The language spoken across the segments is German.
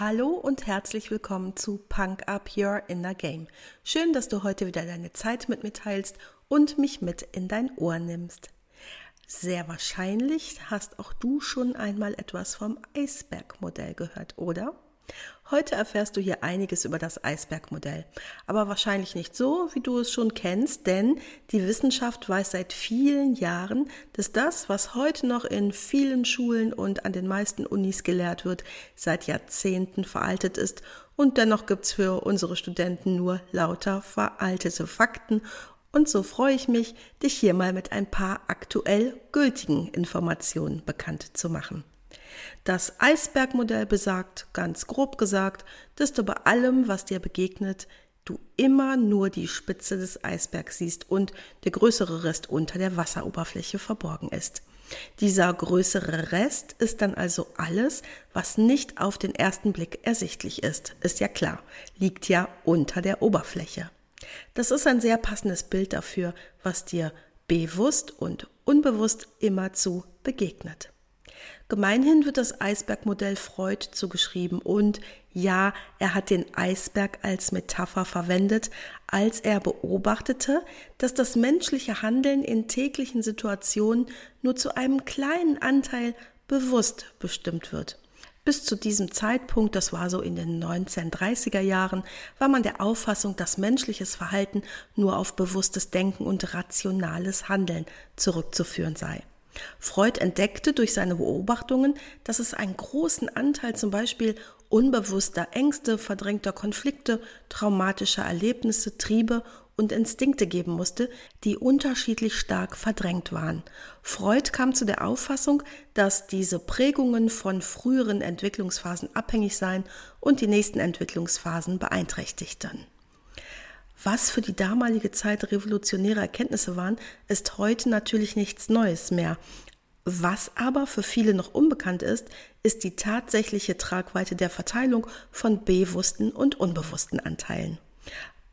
Hallo und herzlich willkommen zu Punk Up Your Inner Game. Schön, dass du heute wieder deine Zeit mit mir teilst und mich mit in dein Ohr nimmst. Sehr wahrscheinlich hast auch du schon einmal etwas vom Eisbergmodell gehört, oder? Heute erfährst du hier einiges über das Eisbergmodell, aber wahrscheinlich nicht so, wie du es schon kennst, denn die Wissenschaft weiß seit vielen Jahren, dass das, was heute noch in vielen Schulen und an den meisten Unis gelehrt wird, seit Jahrzehnten veraltet ist. Und dennoch gibt's für unsere Studenten nur lauter veraltete Fakten. Und so freue ich mich, dich hier mal mit ein paar aktuell gültigen Informationen bekannt zu machen. Das Eisbergmodell besagt, ganz grob gesagt, dass du bei allem, was dir begegnet, du immer nur die Spitze des Eisbergs siehst und der größere Rest unter der Wasseroberfläche verborgen ist. Dieser größere Rest ist dann also alles, was nicht auf den ersten Blick ersichtlich ist. Ist ja klar, liegt ja unter der Oberfläche. Das ist ein sehr passendes Bild dafür, was dir bewusst und unbewusst immerzu begegnet. Gemeinhin wird das Eisbergmodell Freud zugeschrieben und ja, er hat den Eisberg als Metapher verwendet, als er beobachtete, dass das menschliche Handeln in täglichen Situationen nur zu einem kleinen Anteil bewusst bestimmt wird. Bis zu diesem Zeitpunkt, das war so in den 1930er Jahren, war man der Auffassung, dass menschliches Verhalten nur auf bewusstes Denken und rationales Handeln zurückzuführen sei. Freud entdeckte durch seine Beobachtungen, dass es einen großen Anteil zum Beispiel unbewusster Ängste, verdrängter Konflikte, traumatischer Erlebnisse, Triebe und Instinkte geben musste, die unterschiedlich stark verdrängt waren. Freud kam zu der Auffassung, dass diese Prägungen von früheren Entwicklungsphasen abhängig seien und die nächsten Entwicklungsphasen beeinträchtigten. Was für die damalige Zeit revolutionäre Erkenntnisse waren, ist heute natürlich nichts Neues mehr. Was aber für viele noch unbekannt ist, ist die tatsächliche Tragweite der Verteilung von bewussten und unbewussten Anteilen.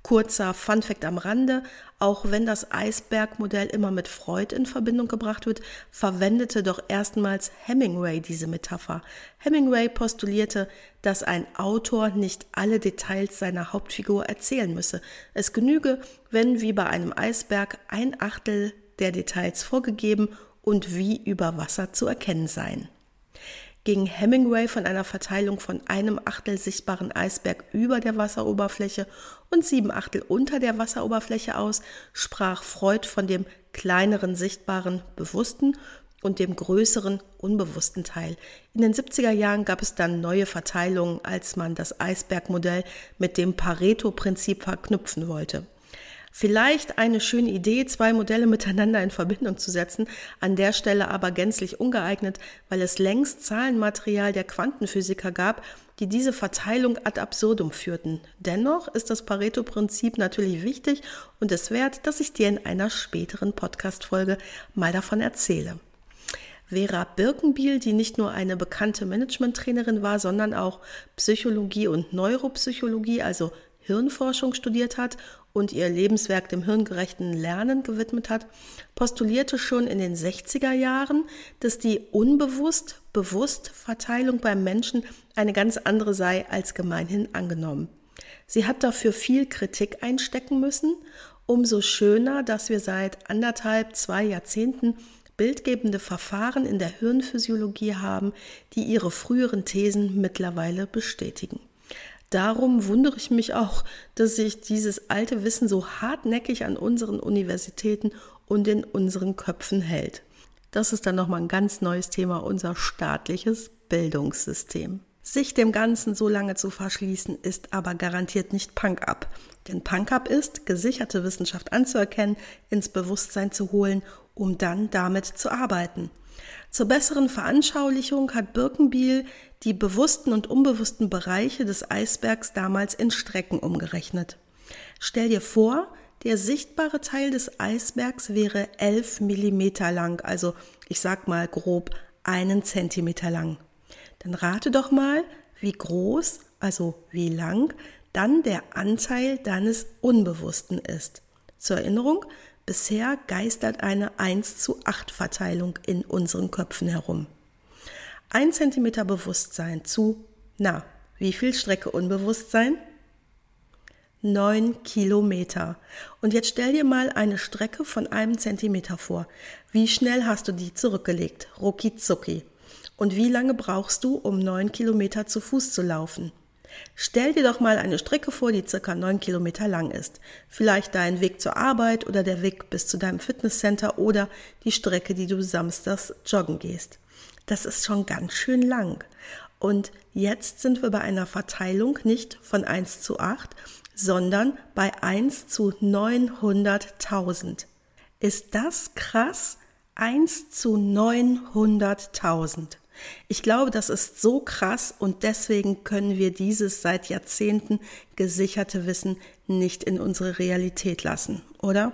Kurzer Funfact am Rande, auch wenn das Eisbergmodell immer mit Freud in Verbindung gebracht wird, verwendete doch erstmals Hemingway diese Metapher. Hemingway postulierte, dass ein Autor nicht alle Details seiner Hauptfigur erzählen müsse. Es genüge, wenn wie bei einem Eisberg ein Achtel der Details vorgegeben und wie über Wasser zu erkennen seien ging Hemingway von einer Verteilung von einem Achtel sichtbaren Eisberg über der Wasseroberfläche und sieben Achtel unter der Wasseroberfläche aus, sprach Freud von dem kleineren sichtbaren bewussten und dem größeren unbewussten Teil. In den 70er Jahren gab es dann neue Verteilungen, als man das Eisbergmodell mit dem Pareto-Prinzip verknüpfen wollte. Vielleicht eine schöne Idee, zwei Modelle miteinander in Verbindung zu setzen, an der Stelle aber gänzlich ungeeignet, weil es längst Zahlenmaterial der Quantenphysiker gab, die diese Verteilung ad absurdum führten. Dennoch ist das Pareto-Prinzip natürlich wichtig und es wert, dass ich dir in einer späteren Podcast-Folge mal davon erzähle. Vera Birkenbiel, die nicht nur eine bekannte Management-Trainerin war, sondern auch Psychologie und Neuropsychologie, also Hirnforschung studiert hat und ihr Lebenswerk dem hirngerechten Lernen gewidmet hat, postulierte schon in den 60er Jahren, dass die unbewusst-bewusst Verteilung beim Menschen eine ganz andere sei als gemeinhin angenommen. Sie hat dafür viel Kritik einstecken müssen. Umso schöner, dass wir seit anderthalb, zwei Jahrzehnten bildgebende Verfahren in der Hirnphysiologie haben, die ihre früheren Thesen mittlerweile bestätigen. Darum wundere ich mich auch, dass sich dieses alte Wissen so hartnäckig an unseren Universitäten und in unseren Köpfen hält. Das ist dann nochmal ein ganz neues Thema, unser staatliches Bildungssystem. Sich dem Ganzen so lange zu verschließen, ist aber garantiert nicht Punk-up. Denn Punk-up ist, gesicherte Wissenschaft anzuerkennen, ins Bewusstsein zu holen, um dann damit zu arbeiten. Zur besseren Veranschaulichung hat Birkenbiel die bewussten und unbewussten Bereiche des Eisbergs damals in Strecken umgerechnet. Stell dir vor, Der sichtbare Teil des Eisbergs wäre 11 Millimeter lang, also ich sag mal grob einen Zentimeter lang. Dann rate doch mal, wie groß, also wie lang, dann der Anteil deines Unbewussten ist. Zur Erinnerung, bisher geistert eine 1 zu 8 Verteilung in unseren Köpfen herum. Ein Zentimeter Bewusstsein zu, na, wie viel Strecke Unbewusstsein? 9 Kilometer. Und jetzt stell dir mal eine Strecke von einem Zentimeter vor. Wie schnell hast du die zurückgelegt? Rucki zucki. Und wie lange brauchst du, um 9 Kilometer zu Fuß zu laufen? Stell dir doch mal eine Strecke vor, die circa 9 Kilometer lang ist. Vielleicht dein Weg zur Arbeit oder der Weg bis zu deinem Fitnesscenter oder die Strecke, die du samstags joggen gehst. Das ist schon ganz schön lang. Und jetzt sind wir bei einer Verteilung nicht von 1 zu 8, sondern bei 1 zu 900.000. Ist das krass? 1 zu 900.000. Ich glaube, das ist so krass und deswegen können wir dieses seit Jahrzehnten gesicherte Wissen nicht in unsere Realität lassen, oder?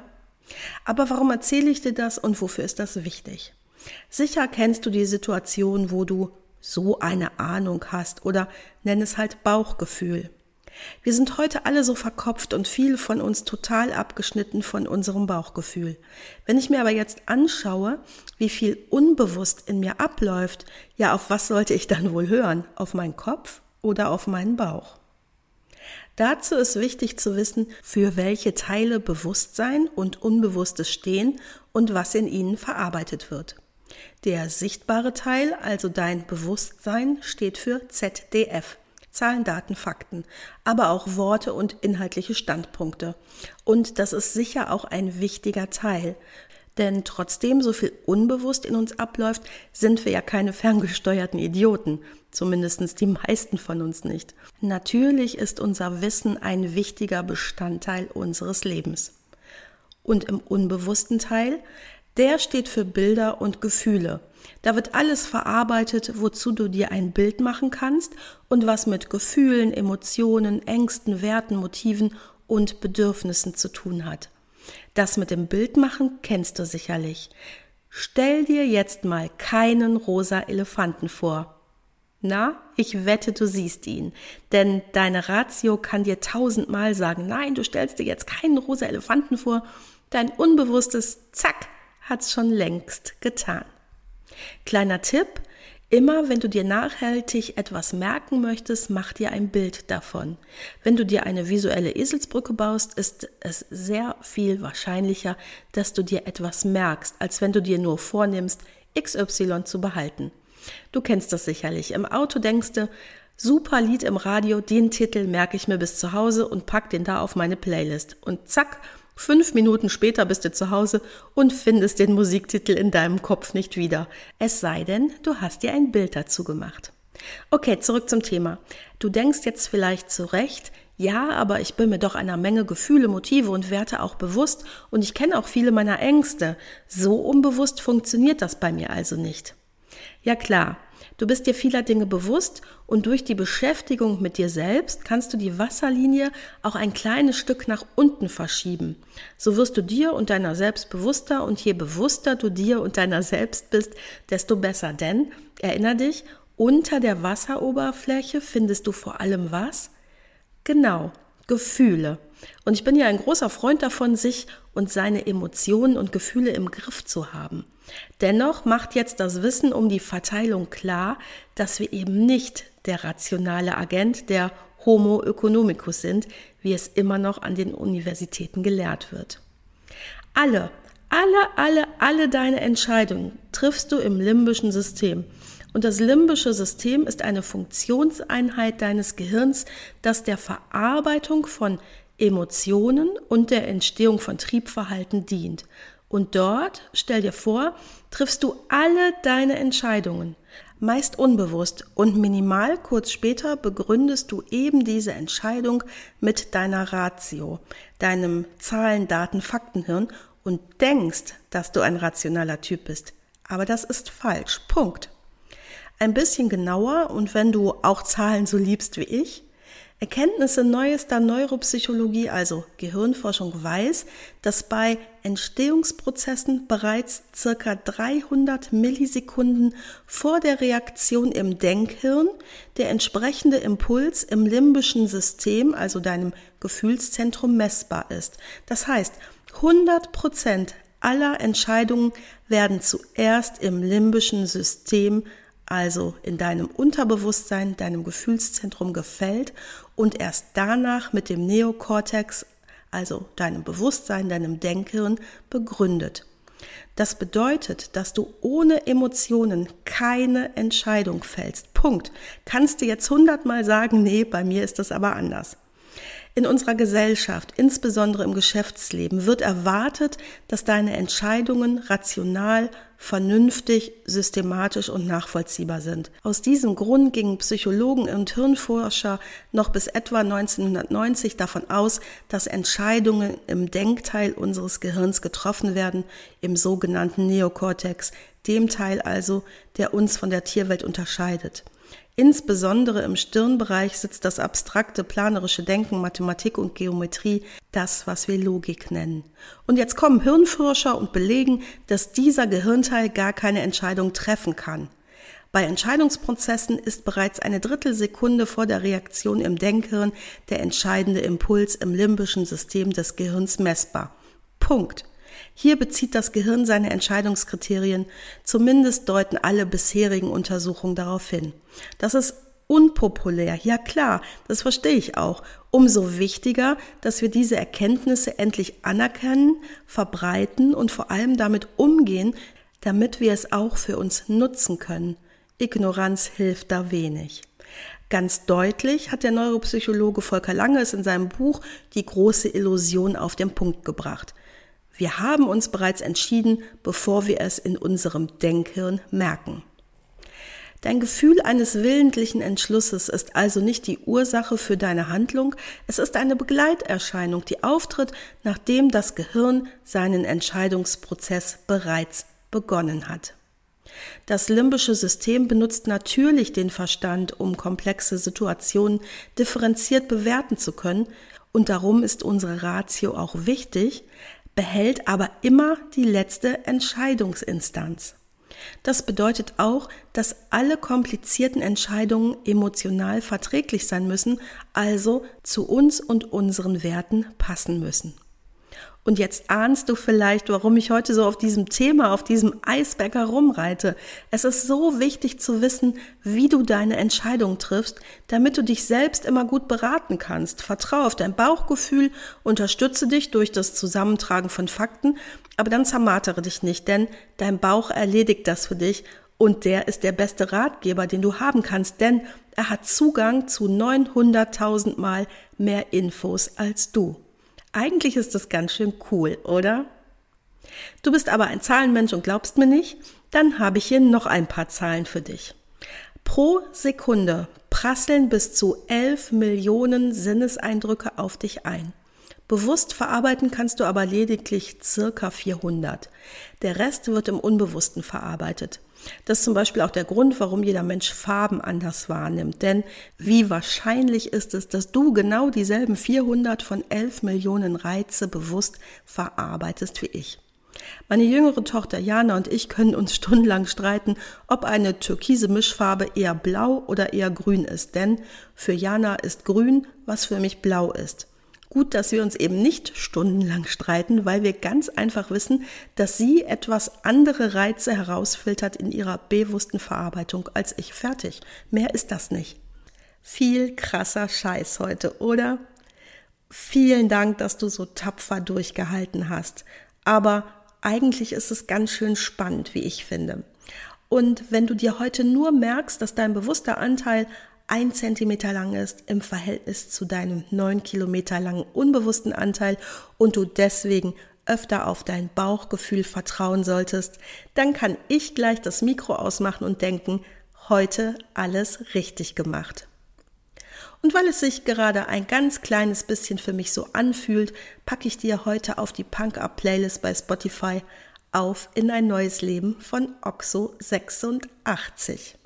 Aber warum erzähle ich dir das und wofür ist das wichtig? Sicher kennst du die Situation, wo du so eine Ahnung hast oder nenn es halt Bauchgefühl. Wir sind heute alle so verkopft und viele von uns total abgeschnitten von unserem Bauchgefühl. Wenn ich mir aber jetzt anschaue, wie viel unbewusst in mir abläuft, ja, auf was sollte ich dann wohl hören? Auf meinen Kopf oder auf meinen Bauch? Dazu ist wichtig zu wissen, für welche Teile Bewusstsein und Unbewusstes stehen und was in ihnen verarbeitet wird. Der sichtbare Teil, also dein Bewusstsein, steht für ZDF, Zahlen, Daten, Fakten, aber auch Worte und inhaltliche Standpunkte. Und das ist sicher auch ein wichtiger Teil. Denn trotzdem so viel unbewusst in uns abläuft, sind wir ja keine ferngesteuerten Idioten. Zumindest die meisten von uns nicht. Natürlich ist unser Wissen ein wichtiger Bestandteil unseres Lebens. Und im unbewussten Teil, der steht für Bilder und Gefühle. Da wird alles verarbeitet, wozu du dir ein Bild machen kannst und was mit Gefühlen, Emotionen, Ängsten, Werten, Motiven und Bedürfnissen zu tun hat. Das mit dem Bildmachen kennst du sicherlich. Stell dir jetzt mal keinen rosa Elefanten vor. Na, ich wette, du siehst ihn. Denn deine Ratio kann dir tausendmal sagen, nein, du stellst dir jetzt keinen rosa Elefanten vor. Dein Unbewusstes, zack, hat's schon längst getan. Kleiner Tipp, Immer wenn du dir nachhaltig etwas merken möchtest, mach dir ein Bild davon. Wenn du dir eine visuelle Eselsbrücke baust, ist es sehr viel wahrscheinlicher, dass du dir etwas merkst, als wenn du dir nur vornimmst, XY zu behalten. Du kennst das sicherlich. Im Auto denkst du, super Lied im Radio, den Titel merke ich mir bis zu Hause und pack den da auf meine Playlist. Und zack, Fünf Minuten später bist du zu Hause und findest den Musiktitel in deinem Kopf nicht wieder. Es sei denn, du hast dir ein Bild dazu gemacht. Okay, zurück zum Thema. Du denkst jetzt vielleicht zurecht, ja, aber ich bin mir doch einer Menge Gefühle, Motive und Werte auch bewusst und ich kenne auch viele meiner Ängste. So unbewusst funktioniert das bei mir also nicht. Ja klar, Du bist dir vieler Dinge bewusst und durch die Beschäftigung mit dir selbst kannst du die Wasserlinie auch ein kleines Stück nach unten verschieben. So wirst du dir und deiner selbst bewusster und je bewusster du dir und deiner selbst bist, desto besser. Denn, erinner dich, unter der Wasseroberfläche findest du vor allem was? Genau, Gefühle. Und ich bin ja ein großer Freund davon, sich und seine Emotionen und Gefühle im Griff zu haben. Dennoch macht jetzt das Wissen um die Verteilung klar, dass wir eben nicht der rationale Agent, der Homo economicus sind, wie es immer noch an den Universitäten gelehrt wird. Alle, alle, alle, alle deine Entscheidungen triffst du im limbischen System. Und das limbische System ist eine Funktionseinheit deines Gehirns, das der Verarbeitung von Emotionen und der Entstehung von Triebverhalten dient. Und dort, stell dir vor, triffst du alle deine Entscheidungen, meist unbewusst und minimal kurz später begründest du eben diese Entscheidung mit deiner Ratio, deinem Zahlen, Daten, Faktenhirn und denkst, dass du ein rationaler Typ bist. Aber das ist falsch. Punkt. Ein bisschen genauer und wenn du auch Zahlen so liebst wie ich, Erkenntnisse neuester Neuropsychologie, also Gehirnforschung, weiß, dass bei Entstehungsprozessen bereits circa 300 Millisekunden vor der Reaktion im Denkhirn der entsprechende Impuls im limbischen System, also deinem Gefühlszentrum, messbar ist. Das heißt, 100 Prozent aller Entscheidungen werden zuerst im limbischen System also in deinem Unterbewusstsein, deinem Gefühlszentrum gefällt und erst danach mit dem Neokortex, also deinem Bewusstsein, deinem Denkhirn, begründet. Das bedeutet, dass du ohne Emotionen keine Entscheidung fällst. Punkt. Kannst du jetzt hundertmal sagen, nee, bei mir ist das aber anders. In unserer Gesellschaft, insbesondere im Geschäftsleben, wird erwartet, dass deine Entscheidungen rational, vernünftig, systematisch und nachvollziehbar sind. Aus diesem Grund gingen Psychologen und Hirnforscher noch bis etwa 1990 davon aus, dass Entscheidungen im Denkteil unseres Gehirns getroffen werden, im sogenannten Neokortex, dem Teil also, der uns von der Tierwelt unterscheidet. Insbesondere im Stirnbereich sitzt das abstrakte planerische Denken, Mathematik und Geometrie, das, was wir Logik nennen. Und jetzt kommen Hirnforscher und belegen, dass dieser Gehirnteil gar keine Entscheidung treffen kann. Bei Entscheidungsprozessen ist bereits eine Drittelsekunde vor der Reaktion im Denkhirn der entscheidende Impuls im limbischen System des Gehirns messbar. Punkt. Hier bezieht das Gehirn seine Entscheidungskriterien, zumindest deuten alle bisherigen Untersuchungen darauf hin. Das ist unpopulär, ja klar, das verstehe ich auch. Umso wichtiger, dass wir diese Erkenntnisse endlich anerkennen, verbreiten und vor allem damit umgehen, damit wir es auch für uns nutzen können. Ignoranz hilft da wenig. Ganz deutlich hat der Neuropsychologe Volker Lange es in seinem Buch Die große Illusion auf den Punkt gebracht. Wir haben uns bereits entschieden, bevor wir es in unserem Denkhirn merken. Dein Gefühl eines willentlichen Entschlusses ist also nicht die Ursache für deine Handlung, es ist eine Begleiterscheinung, die auftritt, nachdem das Gehirn seinen Entscheidungsprozess bereits begonnen hat. Das limbische System benutzt natürlich den Verstand, um komplexe Situationen differenziert bewerten zu können, und darum ist unsere Ratio auch wichtig, behält aber immer die letzte Entscheidungsinstanz. Das bedeutet auch, dass alle komplizierten Entscheidungen emotional verträglich sein müssen, also zu uns und unseren Werten passen müssen. Und jetzt ahnst du vielleicht, warum ich heute so auf diesem Thema, auf diesem Eisberg herumreite. Es ist so wichtig zu wissen, wie du deine Entscheidung triffst, damit du dich selbst immer gut beraten kannst. Vertraue auf dein Bauchgefühl, unterstütze dich durch das Zusammentragen von Fakten, aber dann zermartere dich nicht, denn dein Bauch erledigt das für dich und der ist der beste Ratgeber, den du haben kannst, denn er hat Zugang zu 900.000 Mal mehr Infos als du. Eigentlich ist das ganz schön cool, oder? Du bist aber ein Zahlenmensch und glaubst mir nicht? Dann habe ich hier noch ein paar Zahlen für dich. Pro Sekunde prasseln bis zu 11 Millionen Sinneseindrücke auf dich ein. Bewusst verarbeiten kannst du aber lediglich circa 400. Der Rest wird im Unbewussten verarbeitet. Das ist zum Beispiel auch der Grund, warum jeder Mensch Farben anders wahrnimmt. Denn wie wahrscheinlich ist es, dass du genau dieselben 400 von 11 Millionen Reize bewusst verarbeitest wie ich? Meine jüngere Tochter Jana und ich können uns stundenlang streiten, ob eine türkise Mischfarbe eher blau oder eher grün ist. Denn für Jana ist grün, was für mich blau ist. Gut, dass wir uns eben nicht stundenlang streiten, weil wir ganz einfach wissen, dass sie etwas andere Reize herausfiltert in ihrer bewussten Verarbeitung als ich. Fertig. Mehr ist das nicht. Viel krasser Scheiß heute, oder? Vielen Dank, dass du so tapfer durchgehalten hast. Aber eigentlich ist es ganz schön spannend, wie ich finde. Und wenn du dir heute nur merkst, dass dein bewusster Anteil ein Zentimeter lang ist im Verhältnis zu deinem neun Kilometer langen unbewussten Anteil und du deswegen öfter auf dein Bauchgefühl vertrauen solltest, dann kann ich gleich das Mikro ausmachen und denken, heute alles richtig gemacht. Und weil es sich gerade ein ganz kleines bisschen für mich so anfühlt, packe ich dir heute auf die Punk Up Playlist bei Spotify auf in ein neues Leben von Oxo 86.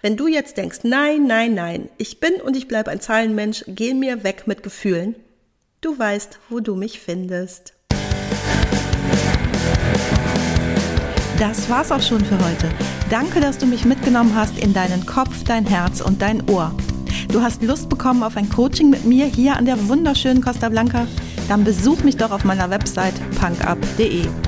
Wenn du jetzt denkst, nein, nein, nein, ich bin und ich bleibe ein Zahlenmensch, geh mir weg mit Gefühlen, du weißt, wo du mich findest. Das war's auch schon für heute. Danke, dass du mich mitgenommen hast in deinen Kopf, dein Herz und dein Ohr. Du hast Lust bekommen auf ein Coaching mit mir hier an der wunderschönen Costa Blanca? Dann besuch mich doch auf meiner Website punkup.de.